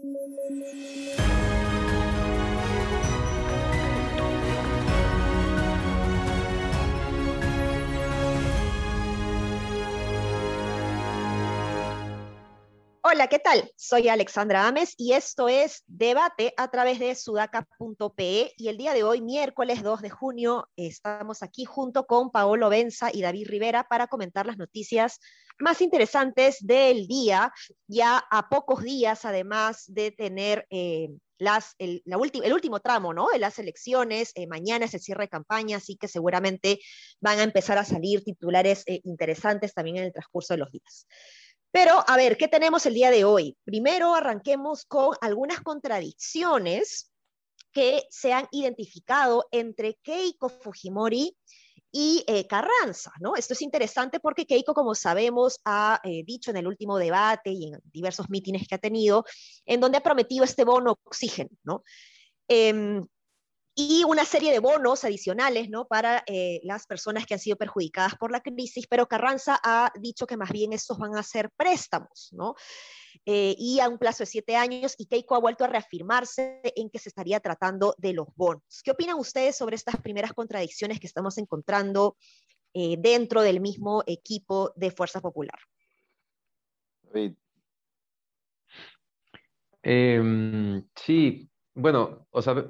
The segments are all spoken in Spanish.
thank you Hola, ¿qué tal? Soy Alexandra Ames y esto es Debate a través de sudaca.pe y el día de hoy, miércoles 2 de junio, estamos aquí junto con Paolo Benza y David Rivera para comentar las noticias más interesantes del día, ya a pocos días además de tener eh, el, último tramo ¿no? de las elecciones. Eh, mañana es el cierre de campaña, así que seguramente van a empezar a salir titulares eh, interesantes también en el transcurso de los días. Pero, a ver, ¿qué tenemos el día de hoy? Primero arranquemos con algunas contradicciones que se han identificado entre Keiko Fujimori y eh, Carranza, ¿no? Esto es interesante porque Keiko, como sabemos, ha eh, dicho en el último debate y en diversos mítines que ha tenido, en donde ha prometido este bono oxígeno, ¿no? Em, y una serie de bonos adicionales ¿no? para eh, las personas que han sido perjudicadas por la crisis, pero Carranza ha dicho que más bien estos van a ser préstamos, ¿no? Eh, y a un plazo de siete años, y Keiko ha vuelto a reafirmarse en que se estaría tratando de los bonos. ¿Qué opinan ustedes sobre estas primeras contradicciones que estamos encontrando eh, dentro del mismo equipo de Fuerza Popular? Em, sí, bueno, o sea,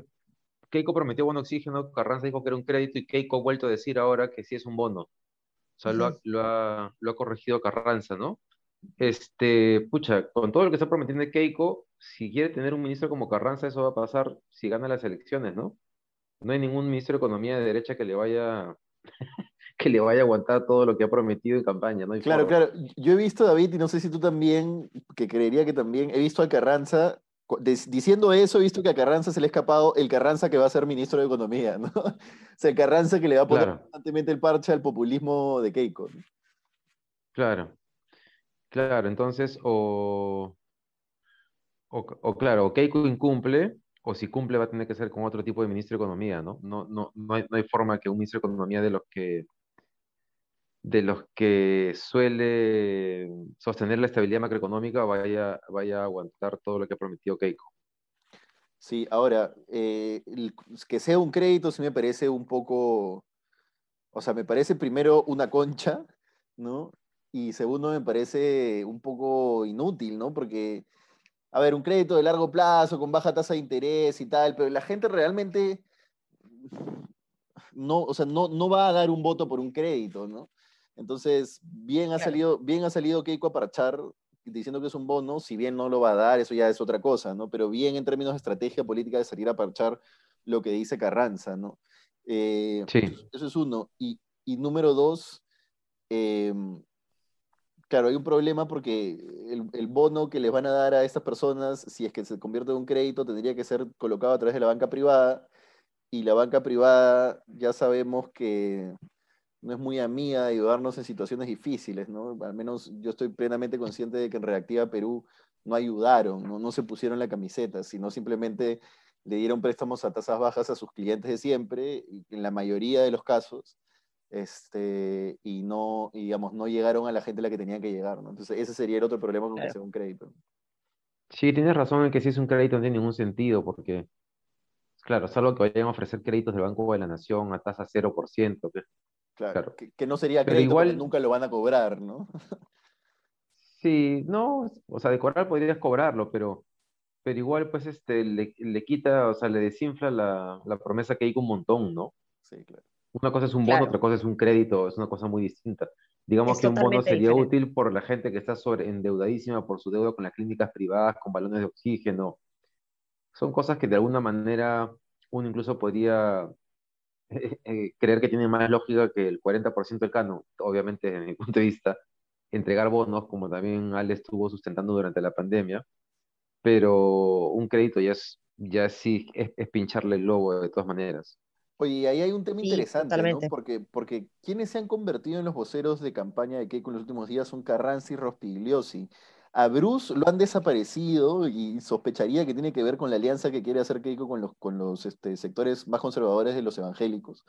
Keiko prometió bono oxígeno, Carranza dijo que era un crédito y Keiko ha vuelto a decir ahora que sí es un bono. O sea, lo, ha, corregido Carranza, ¿no? Este, pucha, con todo lo que está prometiendo Keiko, si quiere tener un ministro como Carranza, eso va a pasar si gana las elecciones, ¿no? No hay ningún ministro de Economía de derecha que le vaya que le vaya a aguantar todo lo que ha prometido en campaña, ¿no? claro, claro. Yo he visto, David, y no sé si tú también, que creería que también, he visto a Carranza diciendo eso, he visto que a Carranza se le ha escapado el Carranza que va a ser ministro de Economía, ¿no? O sea, el Carranza que le va a poner constantemente el parche al populismo de Keiko. Claro, claro, entonces, o, o, claro, o Keiko incumple, o si cumple va a tener que ser con otro tipo de ministro de Economía, ¿no? No, no, no, hay, no hay forma que un ministro de Economía de los que de los que suele sostener la estabilidad macroeconómica vaya, vaya a aguantar todo lo que ha prometido Keiko. Sí, ahora, eh, que sea un crédito sí me parece un poco, o sea, me parece primero una concha, ¿no? Y segundo, me parece un poco inútil, ¿no? Porque, a ver, un crédito de largo plazo, con baja tasa de interés y tal, pero la gente realmente no, o sea, no, no va a dar un voto por un crédito, ¿no? Entonces, bien ha, salido, bien ha salido Keiko a parchar diciendo que es un bono, si bien no lo va a dar, eso ya es otra cosa, ¿no? Pero bien en términos de estrategia política de salir a parchar lo que dice Carranza, ¿no? Eh, sí. Eso es uno. Y, número dos, em, claro, hay un problema porque el, el, bono que les van a dar a estas personas, si es que se convierte en un crédito, tendría que ser colocado a través de la banca privada. Y la banca privada ya sabemos que no es muy amiga de ayudarnos en situaciones difíciles, ¿no? Al menos yo estoy plenamente consciente de que en Reactiva Perú no ayudaron, no, no se pusieron la camiseta, sino simplemente le dieron préstamos a tasas bajas a sus clientes de siempre, en la mayoría de los casos, este, y no, digamos, no llegaron a la gente a la que tenían que llegar, ¿no? Entonces ese sería el otro problema con que sea un crédito. Sí, tienes razón en que si es un crédito no tiene ningún sentido, porque, claro, salvo que vayan a ofrecer créditos del Banco de la Nación a tasa 0%, que Claro, Que, no sería crédito igual, nunca lo van a cobrar, ¿no? sí, no, o sea, de cobrar podrías cobrarlo, pero, pero igual pues este, le, le quita, o sea, le desinfla la, la, promesa que hay un montón, ¿no? Sí, claro. Una cosa es un bono, otra cosa es un crédito, es una cosa muy distinta. Digamos que un bono sería útil por la gente que está sobre endeudadísima por su deuda con las clínicas privadas, con balones de oxígeno. Son cosas que de alguna manera uno incluso podría eh, creer que tiene más lógica que el 40% del cano, obviamente desde mi punto de vista, entregar bonos, como también Ale estuvo sustentando durante la pandemia, pero un crédito ya es, ya sí es, pincharle el globo de todas maneras. Oye, ahí hay un tema interesante, ¿no? Porque, porque quienes se han convertido en los voceros de campaña de Keiko en los últimos días son Carranza y Rospigliosi. A Bruce lo han desaparecido y sospecharía que tiene que ver con la alianza que quiere hacer Keiko con los, con los este, sectores más conservadores de los evangélicos.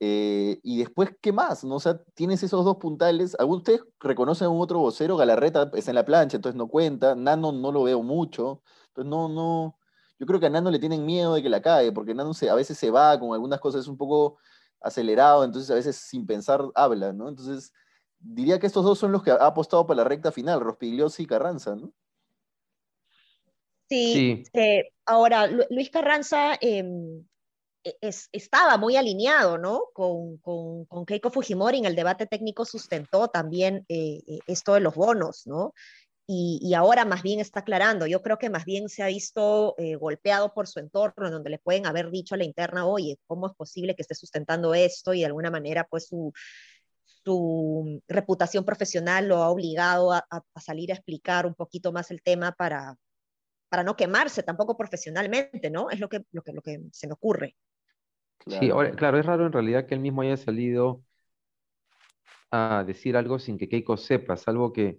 Eh, y después, ¿qué más? ¿No? O sea, tienes esos dos puntales. ¿Algún ustedes reconocen a un otro vocero? Galarreta está en la plancha, entonces no cuenta. Nano no lo veo mucho. Entonces, no, no. Yo creo que a Nano le tienen miedo de que la cae, porque Nano se, a veces se va con algunas cosas, es un poco acelerado, entonces a veces sin pensar habla, ¿no? Entonces, diría que estos dos son los que ha apostado para la recta final, Rospigliosi y Carranza, ¿no? Sí, eh, ahora Luis Carranza em, e, estaba muy alineado, ¿no? Con, con, Keiko Fujimori en el debate técnico sustentó también eh, eh, esto de los bonos, ¿no? Y, ahora más bien está aclarando. Yo creo que más bien se ha visto eh, golpeado por su entorno, en donde le pueden haber dicho a la interna, oye, ¿cómo es posible que esté sustentando esto? Y de alguna manera, pues su, su reputación profesional lo ha obligado a, salir a explicar un poquito más el tema para, para no quemarse tampoco profesionalmente, ¿no? Es lo que, lo que, lo que se me ocurre. Sí, claro, es raro en realidad que él mismo haya salido a decir algo sin que Keiko sepa, salvo que,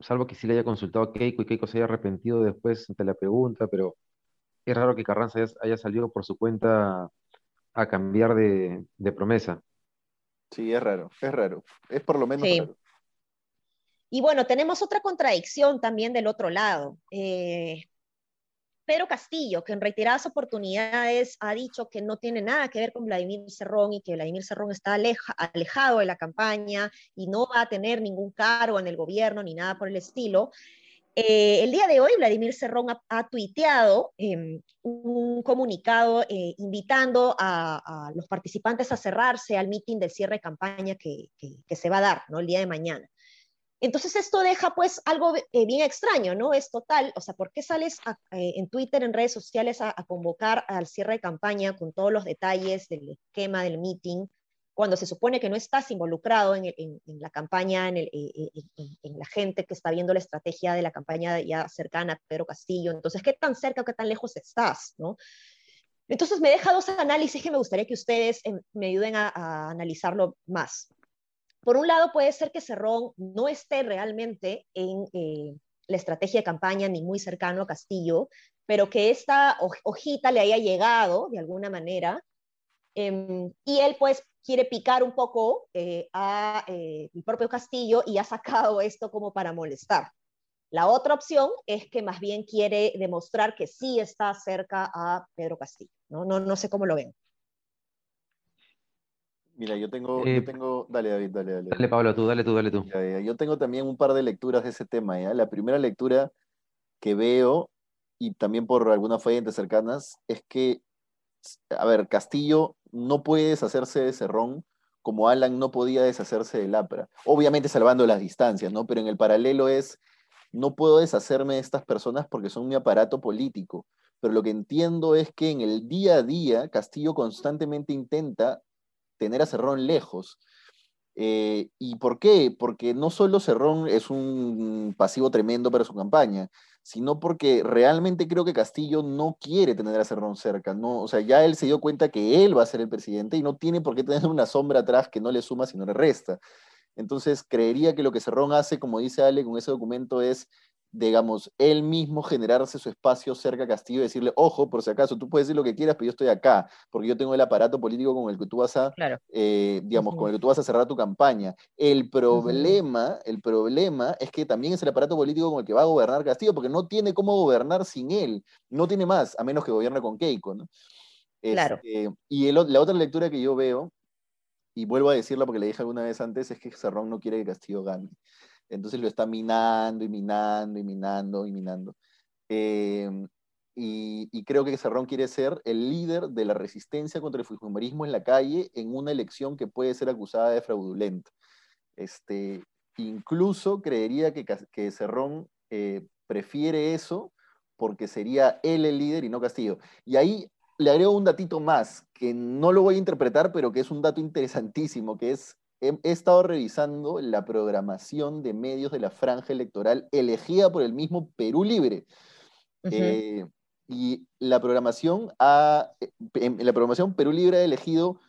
salvo que sí le haya consultado a Keiko y Keiko se haya arrepentido después ante la pregunta, pero es raro que Carranza haya, salido por su cuenta a cambiar de, promesa. Sí, es raro, es raro, es por lo menos raro. Y bueno, tenemos otra contradicción también del otro lado. Eh, Pedro Castillo, que en reiteradas oportunidades ha dicho que no tiene nada que ver con Vladimir Cerrón y que Vladimir Cerrón está alejado de la campaña y no va a tener ningún cargo en el gobierno ni nada por el estilo. Eh, el día de hoy, Vladimir Cerrón ha, tuiteado em, un comunicado eh, invitando a, los participantes a cerrarse al mitin del cierre de campaña que, se va a dar ¿no? el día de mañana. Entonces esto deja pues algo eh, bien extraño, ¿no? Es total, o sea, ¿por qué sales en Twitter, en redes sociales a, convocar al cierre de campaña con todos los detalles del esquema del meeting, cuando se supone que no estás involucrado en, la campaña, eh, en, la gente que está viendo la estrategia de la campaña ya cercana a Pedro Castillo? Entonces, ¿qué tan cerca o qué tan lejos estás, ¿no? Entonces me deja dos análisis que me gustaría que ustedes me ayuden a analizarlo más. Por un lado, puede ser que Cerrón no esté realmente en eh, la estrategia de campaña ni muy cercano a Castillo, pero que esta hojita le haya llegado de alguna manera em, y él pues quiere picar un poco eh, a eh, el propio Castillo y ha sacado esto como para molestar. La otra opción es que más bien quiere demostrar que sí está cerca a Pedro Castillo. No, no, no sé cómo lo ven. Mira, yo tengo, yo eh, tengo, dale David, dale, dale. Dale Pablo, tú, dale tú, dale tú. Yo tengo también un par de lecturas de ese tema, ¿ya? La primera lectura que veo, y también por algunas fuentes cercanas, es que, a ver, Castillo no puede deshacerse de Cerrón como Alan no podía deshacerse de Lapra. Obviamente salvando las distancias, ¿no? Pero en el paralelo es, no puedo deshacerme de estas personas porque son mi aparato político. Pero lo que entiendo es que en el día a día Castillo constantemente intenta tener a Cerrón lejos. Eh, ¿Y por qué? Porque no solo Cerrón es un pasivo tremendo para su campaña, sino porque realmente creo que Castillo no quiere tener a Cerrón cerca. No, o sea, ya él se dio cuenta que él va a ser el presidente y no tiene por qué tener una sombra atrás que no le suma sino le resta. Entonces, creería que lo que Cerrón hace, como dice Ale con ese documento, es digamos, él mismo generarse su espacio cerca a Castillo y decirle, ojo, por si acaso, tú puedes decir lo que quieras, pero yo estoy acá, porque yo tengo el aparato político con el que tú vas a, eh, digamos, con el que tú vas a cerrar tu campaña. El problema, el problema es que también es el aparato político con el que va a gobernar Castillo, porque no tiene cómo gobernar sin él, no tiene más, a menos que gobierne con Keiko, ¿no? Claro. Este, y la otra lectura que yo veo, y vuelvo a decirla porque le dije alguna vez antes, es que Cerrón no quiere que Castillo gane. Entonces lo está minando y minando y minando y minando. Em, y, creo que Cerrón quiere ser el líder de la resistencia contra el fujimorismo en la calle en una elección que puede ser acusada de fraudulenta. Este, incluso creería que, que Cerrón eh, prefiere eso porque sería él el líder y no Castillo. Y ahí le agrego un datito más, que no lo voy a interpretar, pero que es un dato interesantísimo, que es he, estado revisando la programación de medios de la franja electoral elegida por el mismo Perú Libre. Eh, y la programación, ha, en la programación Perú Libre ha elegido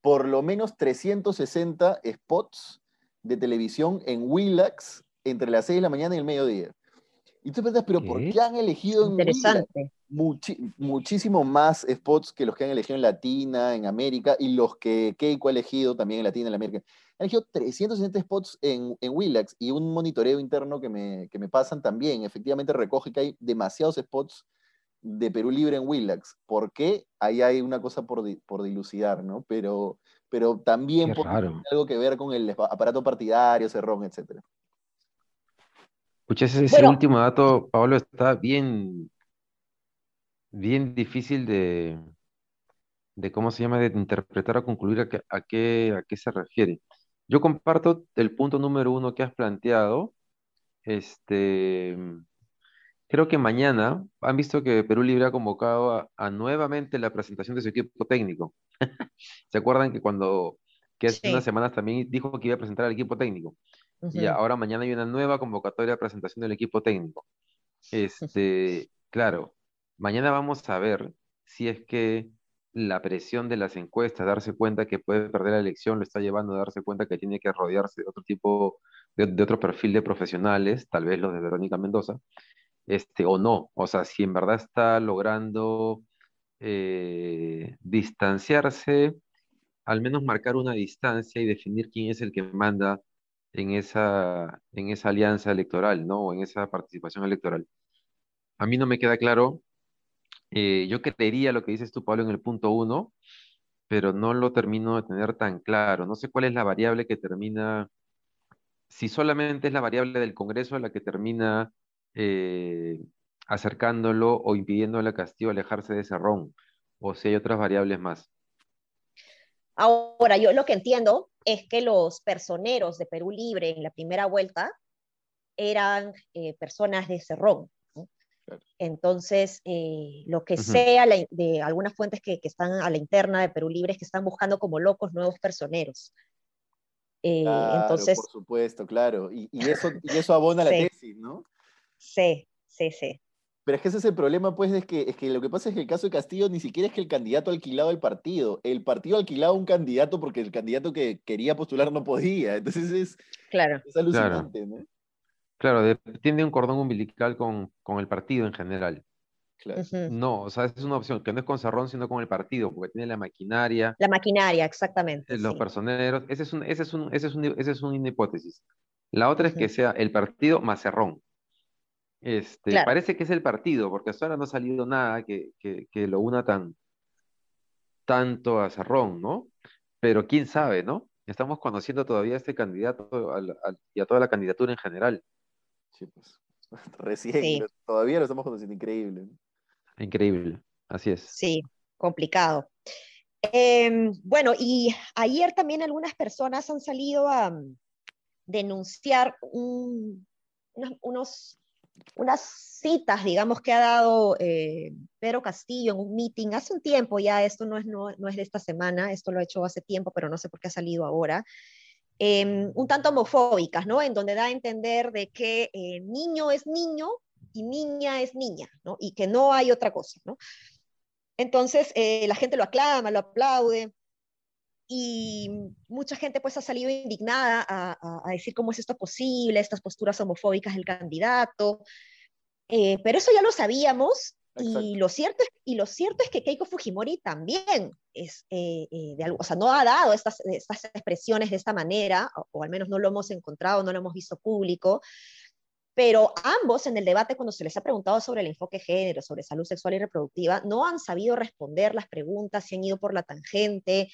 por lo menos 360 spots de televisión en Willax entre las 6 de la mañana y el mediodía. Y tú preguntas, pero ¿por qué han elegido en Interesante. Muchísimo más spots que los que han elegido en Latina, en América, y los que Keiko ha elegido también en Latina, en América. Ha elegido 360 spots en, en Willax y un monitoreo interno que me, que me pasan también. Efectivamente recoge que hay demasiados spots de Perú Libre en Willax. ¿Por qué? Ahí hay una cosa por, por dilucidar, ¿no? Pero, pero también por algo que ver con el aparato partidario, Cerrón, etc. Escuché ese, último dato, Pablo, está bien, bien difícil de, de cómo se llama, de interpretar o concluir a, a, qué, a qué se refiere. Yo comparto el punto número uno que has planteado. Este, Creo que mañana han visto que Perú Libre ha convocado a, nuevamente la presentación de su equipo técnico. ¿Se acuerdan que cuando, que hace unas semanas también dijo que iba a presentar al equipo técnico? Y ahora mañana hay una nueva convocatoria de presentación del equipo técnico. Este, claro, mañana vamos a ver si es que la presión de las encuestas, darse cuenta que puede perder la elección, lo está llevando a darse cuenta que tiene que rodearse de otro tipo, de otro perfil de profesionales, tal vez los de Verónica Mendoza, este, o no. O sea, si en verdad está logrando eh, distanciarse, al menos marcar una distancia y definir quién es el que manda en esa, en esa alianza electoral, ¿no? O en esa participación electoral. A mí no me queda claro. Eh, yo creería lo que dices tú, Pablo, en el punto uno, pero no lo termino de tener tan claro. No sé cuál es la variable que termina, si solamente es la variable del Congreso la que termina eh, acercándolo o impidiéndole a Castillo alejarse de Cerrón, o si hay otras variables más. Ahora, yo lo que entiendo es que los personeros de Perú Libre en la primera vuelta eran eh, personas de Cerrón. Entonces, eh, lo que sea de algunas fuentes que, están a la interna de Perú Libre es que están buscando como locos nuevos personeros. entonces, por supuesto, claro. Y, eso, y eso abona la tesis, ¿no? Sí, sí, sí. Pero es que ese es el problema, pues, es que, es que lo que pasa es que el caso de Castillo ni siquiera es que el candidato alquilado el partido. El partido alquilaba un candidato porque el candidato que quería postular no podía. Entonces es, claro. alucinante, claro. ¿no? Claro, tiene un cordón umbilical con, con el partido en general. Claro. No, o sea, es una opción que no es con Cerrón, sino con el partido, porque tiene la maquinaria. La maquinaria, exactamente. Los personeros. Ese es, un, ese, es un, ese, es un, ese es una hipótesis. La otra es que sea el partido más Cerrón. Este, Parece que es el partido, porque hasta ahora no ha salido nada que, lo una tan tanto a Cerrón, ¿no? Pero quién sabe, ¿no? Estamos conociendo todavía a este candidato y a toda la candidatura en general. Sí, pues. Recién, todavía lo estamos conociendo increíble. Increíble, así es. Sí, complicado. Em, bueno, y ayer también algunas personas han salido a mm, denunciar unos unas citas, digamos, que ha dado eh, Pedro Castillo en un meeting hace un tiempo, ya esto no es, no, es de esta semana, esto lo he hecho hace tiempo, pero no sé por qué ha salido ahora, em, un tanto homofóbicas, ¿no? En donde da a entender de que eh, niño es niño y niña es niña, ¿no? Y que no hay otra cosa, ¿no? Entonces, eh, la gente lo aclama, lo aplaude, y mucha gente pues ha salido indignada a, decir cómo es esto posible, estas posturas homofóbicas del candidato, eh, pero eso ya lo sabíamos y lo, cierto es, y lo cierto es que Keiko Fujimori también es, eh, eh, o sea, no ha dado estas, estas expresiones de esta manera, o, al menos no lo hemos encontrado, no lo hemos visto público, pero ambos en el debate cuando se les ha preguntado sobre el enfoque género, sobre salud sexual y reproductiva, no han sabido responder las preguntas, se han ido por la tangente,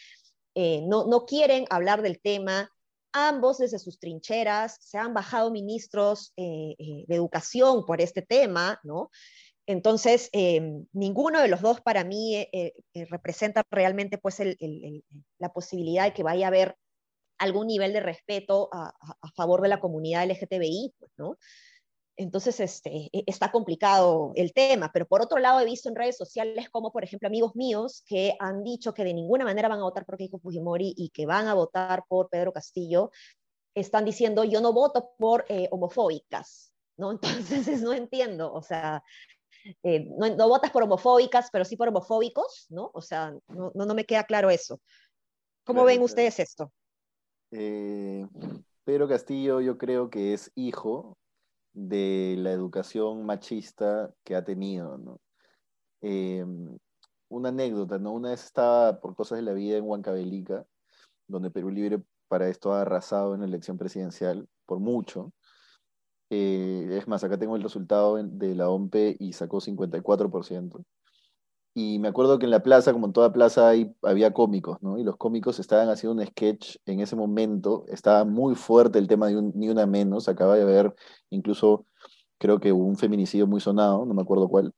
eh, no, no quieren hablar del tema. Ambos desde sus trincheras se han bajado ministros eh, eh, de educación por este tema, ¿no? Entonces, ninguno de los dos para mí representa realmente pues, la posibilidad de que vaya a haber algún nivel de respeto a, a favor de la comunidad LGTBI, pues, ¿no? Entonces, este, e, está complicado el tema, pero por otro lado he visto en redes sociales como, por ejemplo, amigos míos que han dicho que de ninguna manera van a votar por Keiko Fujimori y que van a votar por Pedro Castillo, están diciendo yo no voto por eh, homofóbicas, ¿no? Entonces no entiendo, o sea, eh, no, votas por homofóbicas, pero sí por homofóbicos, ¿no? O sea, no, no, me queda claro eso. ¿Cómo ven ustedes esto? Eh, Pedro Castillo yo creo que es hijo de la educación machista que ha tenido, ¿no? em, una anécdota, ¿no? Una vez estaba por cosas de la vida en Huancavelica, donde Perú Libre para esto ha arrasado en la elección presidencial, por mucho. Eh, es más, acá tengo el resultado de la OMPE y sacó 54%. Y me acuerdo que en la plaza, como en toda plaza, había cómicos, ¿no? Y los cómicos estaban haciendo un sketch en ese momento. Estaba muy fuerte el tema de Ni Una Menos. Acaba de haber incluso, creo que un feminicidio muy sonado, no me acuerdo cuál.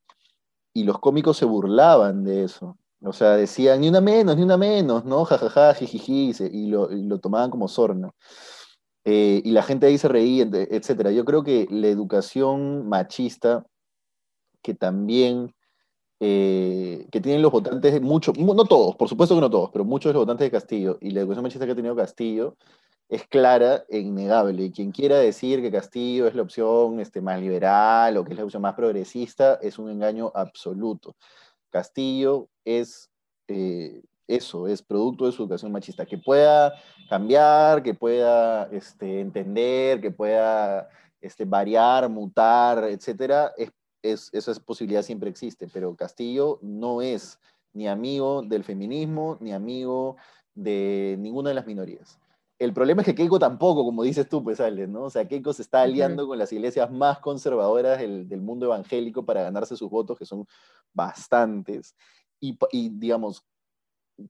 Y los cómicos se burlaban de eso. O sea, decían, ni una menos, ni una menos, ¿no? Jajaja, jijiji, y, lo, y lo tomaban como sorna. Eh, y la gente ahí se reía, etc. Yo creo que la educación machista, que también eh, que tienen los votantes, muchos, no todos, por supuesto que no todos, pero muchos de los votantes de Castillo y la educación machista que ha tenido Castillo es clara e innegable. Y quien quiera decir que Castillo es la opción este, más liberal o que es la opción más progresista es un engaño absoluto. Castillo es eh, eso, es producto de su educación machista. Que pueda cambiar, que pueda este, entender, que pueda este, variar, mutar, etcétera, es esa posibilidad siempre existe, pero Castillo no es ni amigo del feminismo, ni amigo de ninguna de las minorías. El problema es que Keiko tampoco, como dices tú, pues, Ale, ¿no? O sea, Keiko se está aliando con las iglesias más conservadoras del, mundo evangélico para ganarse sus votos, que son bastantes. Y, y, digamos,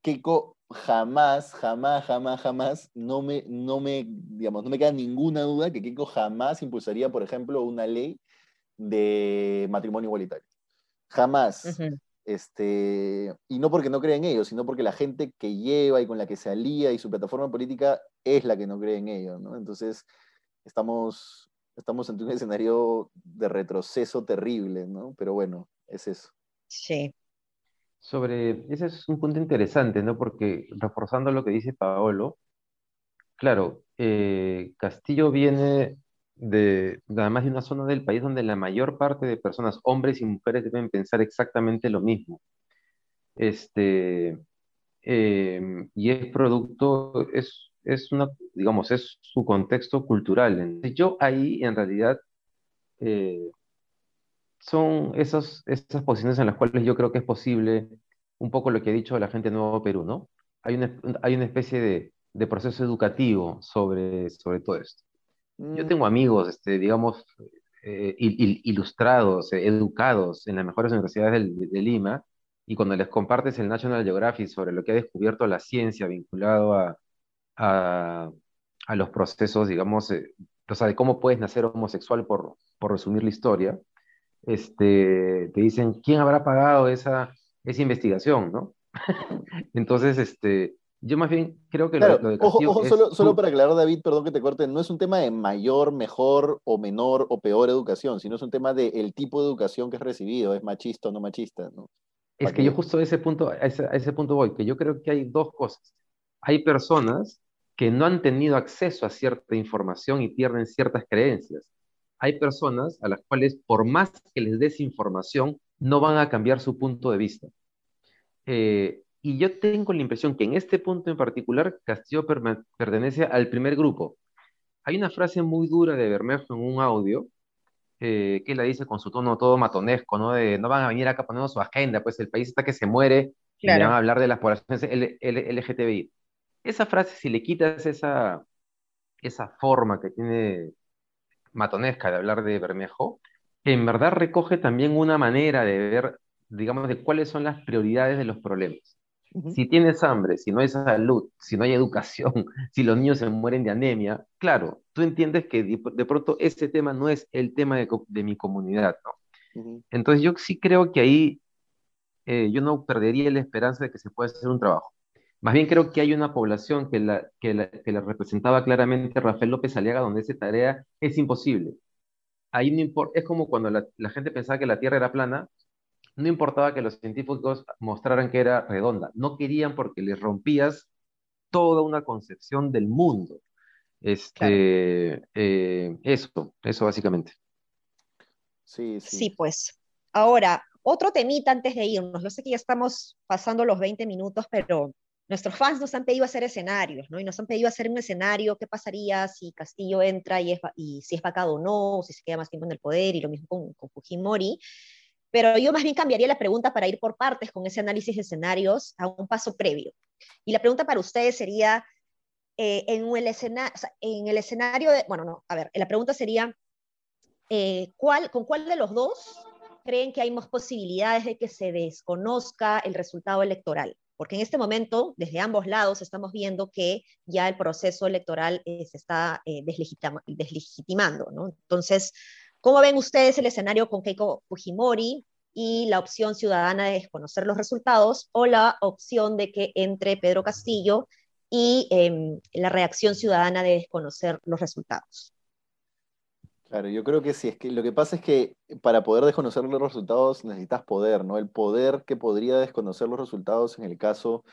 Keiko jamás, jamás, jamás, jamás, no me, no me, digamos, no me queda ninguna duda que Keiko jamás impulsaría, por ejemplo, una ley de matrimonio igualitario. Jamás. este, y no porque no cree en ellos, sino porque la gente que lleva y con la que se alía y su plataforma política es la que no cree en ellos. ¿no? Entonces, estamos, estamos ante un escenario de retroceso terrible, ¿no? Pero bueno, es eso. Sí. Sobre, ese es un punto interesante, ¿no? Porque reforzando lo que dice Paolo, claro, eh, Castillo viene de, además de una zona del país donde la mayor parte de personas, hombres y mujeres, deben pensar exactamente lo mismo. Este, em, y es producto, es, es una, digamos, es su contexto cultural. yo ahí, en realidad, eh, son esas, esas posiciones en las cuales yo creo que es posible un poco lo que ha dicho la gente de Nuevo Perú, ¿no? Hay una, hay una especie de, de proceso educativo sobre, sobre todo esto. Yo mm. tengo amigos, este, digamos, eh, ilustrados, eh, educados en las mejores universidades de, Lima, y cuando les compartes el National Geographic sobre lo que ha descubierto la ciencia vinculado a, a, a los procesos, digamos, eh, o sea, de cómo puedes nacer homosexual, por, por resumir la historia, este, te dicen, ¿quién habrá pagado esa, esa investigación, no? Entonces, este, yo más bien creo que lo, de Castillo ojo, solo, solo, para aclarar, David, perdón que te corte, no es un tema de mayor, mejor o menor o peor educación, sino es un tema del el tipo de educación que es recibido, es machista o no machista, ¿no? Es que, yo justo a ese, punto, a ese, a ese punto voy, que yo creo que hay dos cosas. Hay personas que no han tenido acceso a cierta información y pierden ciertas creencias. Hay personas a las cuales, por más que les des información, no van a cambiar su punto de vista. Eh, y yo tengo la impresión que en este punto en particular Castillo pertenece al primer grupo. Hay una frase muy dura de Bermejo en un audio eh, que la dice con su tono todo matonesco, ¿no? De no van a venir acá poniendo su agenda, pues el país está que se muere y van a hablar de las poblaciones LGTBI. Esa frase, si le quitas esa, esa forma que tiene matonesca de hablar de Bermejo, en verdad recoge también una manera de ver, digamos, de cuáles son las prioridades de los problemas. Si tienes hambre, si no hay salud, si no hay educación, si los niños se mueren de anemia, claro, tú entiendes que de, pronto ese tema no es el tema de, mi comunidad, ¿no? Entonces yo sí creo que ahí eh, yo no perdería la esperanza de que se pueda hacer un trabajo. Más bien creo que hay una población que la, que la, representaba claramente Rafael López Aliaga, donde esa tarea es imposible. Ahí no importa, es como cuando la, la gente pensaba que la Tierra era plana, no importaba que los científicos mostraran que era redonda, no querían porque les rompías toda una concepción del mundo. Este, eh, eso, eso básicamente. Sí, sí. Sí, pues. Ahora, otro temita antes de irnos. Yo sé que ya estamos pasando los 20 minutos, pero nuestros fans nos han pedido hacer escenarios, ¿no? Y nos han pedido hacer un escenario, qué pasaría si Castillo entra y, es, y si es vacado o no, o si se queda más tiempo en el poder, y lo mismo con, con Fujimori. pero yo más bien cambiaría la pregunta para ir por partes con ese análisis de escenarios a un paso previo. Y la pregunta para ustedes sería, eh, en, el escena, en el escenario de, bueno, no, a ver, la pregunta sería, eh, ¿cuál, ¿con cuál de los dos creen que hay más posibilidades de que se desconozca el resultado electoral? Porque en este momento, desde ambos lados, estamos viendo que ya el proceso electoral eh, se está deslegitimando, ¿no? Entonces, ¿cómo ven ustedes el escenario con Keiko Fujimori y la opción ciudadana de desconocer los resultados o la opción de que entre Pedro Castillo y em, la reacción ciudadana de desconocer los resultados? Claro, yo creo que sí, es que lo que pasa es que para poder desconocer los resultados necesitas poder, ¿no? El poder que podría desconocer los resultados en el caso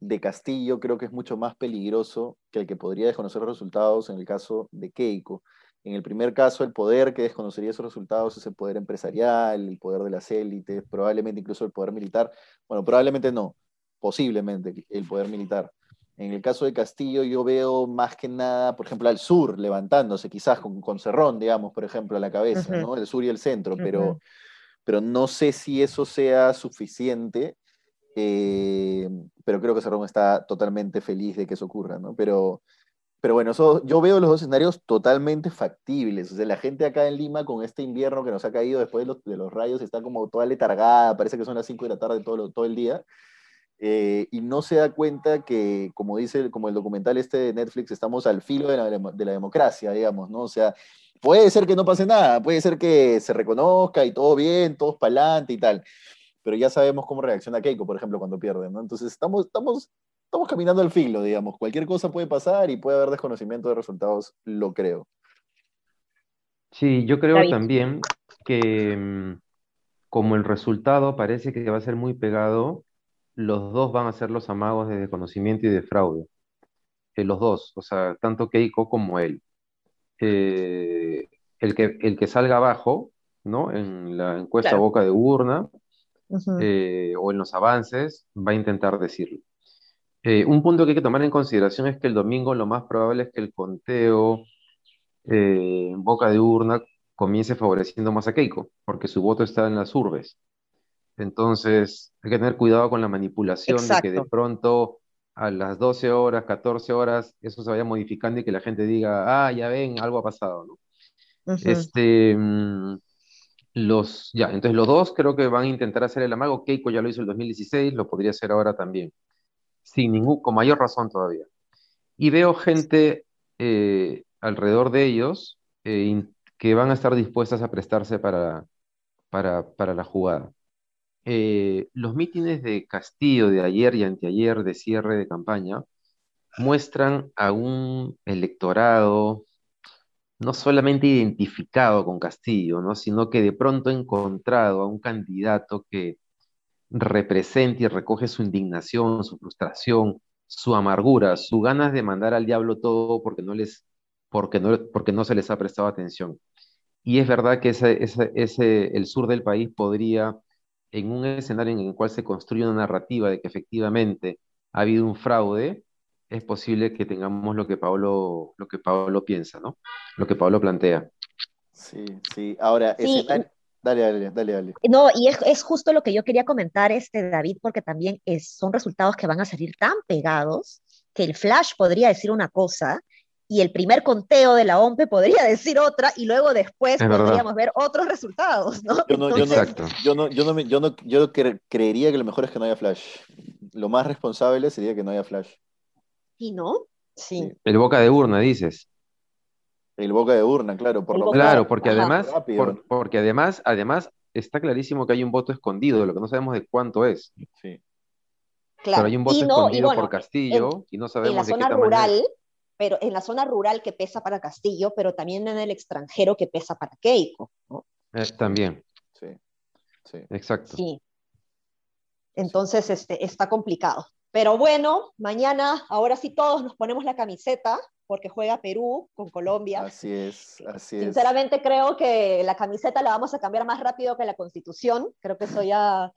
de Castillo creo que es mucho más peligroso que el que podría desconocer los resultados en el caso de Keiko. En el primer caso, el poder que desconocería esos resultados es el poder empresarial, el poder de las élites, probablemente incluso el poder militar. Bueno, probablemente no, posiblemente el poder militar. En el caso de Castillo yo veo más que nada, por ejemplo, al sur levantándose, quizás con, con Cerrón, digamos, por ejemplo, a la cabeza, ¿no? El sur y el centro, pero, pero no sé si eso sea suficiente, eh, pero creo que Cerrón está totalmente feliz de que eso ocurra, ¿no? Pero, pero bueno, yo veo los dos escenarios totalmente factibles. O sea, la gente acá en Lima con este invierno que nos ha caído después de los, de los rayos está como toda letargada, parece que son las 5 de la tarde todo, todo el día. Eh, y no se da cuenta que, como dice como el documental este de Netflix, estamos al filo de la, de la democracia, digamos, ¿no? O sea, puede ser que no pase nada, puede ser que se reconozca y todo bien, todos para adelante y tal, pero ya sabemos cómo reacciona Keiko, por ejemplo, cuando pierde, ¿no? Entonces estamos, estamos, estamos caminando al filo, digamos, cualquier cosa puede pasar y puede haber desconocimiento de resultados, lo creo. Sí, yo creo también que mm, como el resultado parece que va a ser muy pegado, los dos van a ser los amagos de desconocimiento y de fraude. Eh, los dos, o sea, tanto Keiko como él. Eh, el, que, el que salga abajo, ¿no? En la encuesta boca de urna eh, o en los avances, va a intentar decirlo. un punto que hay que tomar en consideración es que el domingo lo más probable es que el conteo en boca de urna comience favoreciendo más a Keiko, porque su voto está en las urbes. Entonces, hay que tener cuidado con la manipulación de que de pronto a las 12 horas, 14 horas, eso se vaya modificando y que la gente diga, ah, ya ven, algo ha pasado, ¿no? Este, mm, los, ya, entonces los dos creo que van a intentar hacer el amago. Keiko ya lo hizo el 2016, lo podría hacer ahora también, sin ningún, con mayor razón todavía. Y veo gente eh, alrededor de ellos eh, que van a estar dispuestas a prestarse para, para, para la jugada. Eh, los mítines de Castillo de ayer y anteayer de cierre de campaña muestran a un electorado no solamente identificado con Castillo, ¿no? sino que de pronto encontrado a un candidato que representa y recoge su indignación, su frustración, su amargura, su ganas de mandar al diablo todo porque no, les, porque no, porque no se les ha prestado atención. Y es verdad que ese, ese, el sur del país podría en un escenario en el cual se construye una narrativa de que efectivamente ha habido un fraude, es posible que tengamos lo que Pablo, lo que Pablo piensa, ¿no? Lo que Pablo plantea. Sí, sí. Ahora, Dale, dale, dale, dale. No, y es, justo lo que yo quería comentar, este, David, porque también es, son resultados que van a salir tan pegados que el flash podría decir una cosa y el primer conteo de la OMPE podría decir otra y luego después podríamos ver otros resultados, ¿no? Yo no, yo no, yo creería que lo mejor es que no haya flash. Lo más responsable sería que no haya flash. ¿Y no? Sí. El boca de urna, dices. El boca de urna, claro. Por lo claro, porque además, porque además, además está clarísimo que hay un voto escondido, lo que no sabemos de cuánto es. Sí. Claro. Pero hay un voto escondido por Castillo y no sabemos en la de zona rural, pero en la zona rural que pesa para Castillo, pero también en el extranjero que pesa para Keiko. también. Sí, sí. Exacto. Sí. Entonces, este, está complicado. Pero bueno, mañana, ahora sí todos nos ponemos la camiseta porque juega Perú con Colombia. Así es, así es. Sinceramente creo que la camiseta la vamos a cambiar más rápido que la constitución. Creo que eso ya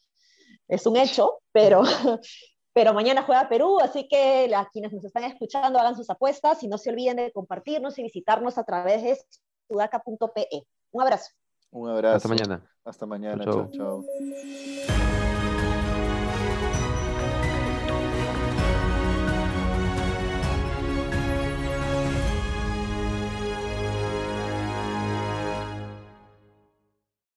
es un hecho, pero, pero mañana juega Perú, así que a quienes nos están escuchando hagan sus apuestas y no se olviden de compartirnos y visitarnos a través de sudaca.pe. Un abrazo. Un abrazo. Hasta mañana. Hasta mañana. chao. chao.